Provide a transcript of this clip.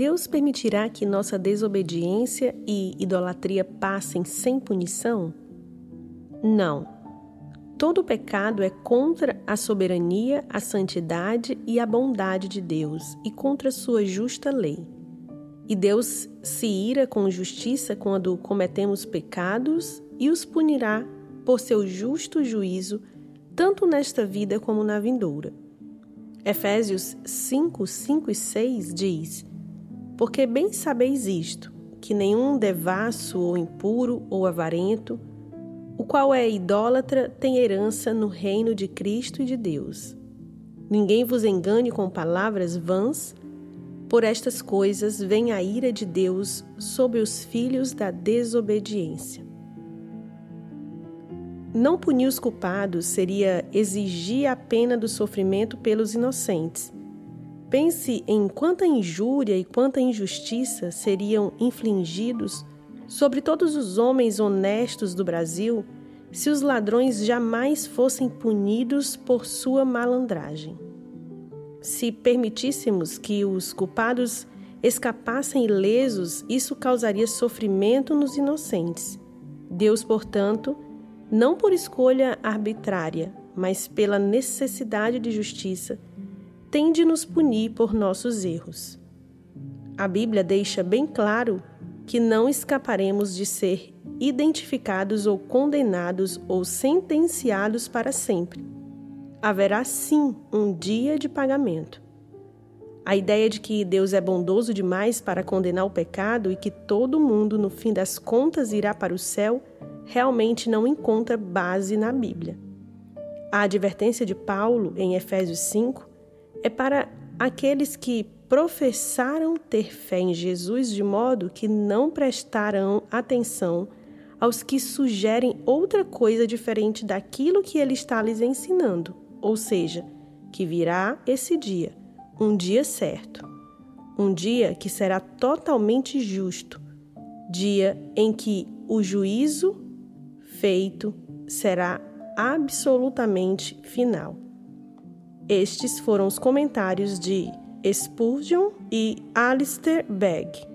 Deus permitirá que nossa desobediência e idolatria passem sem punição? Não. Todo pecado é contra a soberania, a santidade e a bondade de Deus e contra sua justa lei. E Deus se ira com justiça quando cometemos pecados e os punirá por seu justo juízo, tanto nesta vida como na vindoura. Efésios 5, 5 e 6 diz: porque bem sabeis isto, que nenhum devasso ou impuro ou avarento, o qual é idólatra, tem herança no reino de Cristo e de Deus. Ninguém vos engane com palavras vãs, por estas coisas vem a ira de Deus sobre os filhos da desobediência. Não punir os culpados seria exigir a pena do sofrimento pelos inocentes Pense em quanta injúria e quanta injustiça seriam infligidos sobre todos os homens honestos do Brasil se os ladrões jamais fossem punidos por sua malandragem. Se permitíssemos que os culpados escapassem ilesos, isso causaria sofrimento nos inocentes. Deus, portanto, não por escolha arbitrária, mas pela necessidade de justiça, tem de nos punir por nossos erros. A Bíblia deixa bem claro que não escaparemos de ser identificados ou condenados ou sentenciados para sempre. Haverá sim um dia de pagamento. A ideia de que Deus é bondoso demais para condenar o pecado e que todo mundo, no fim das contas, irá para o céu realmente não encontra base na Bíblia. A advertência de Paulo, em Efésios 5, é para aqueles que professaram ter fé em Jesus de modo que não prestarão atenção aos que sugerem outra coisa diferente daquilo que ele está lhes ensinando, ou seja, que virá esse dia, um dia certo, um dia que será totalmente justo, dia em que o juízo feito será absolutamente final. Estes foram os comentários de Spurgeon e Alistair Begg.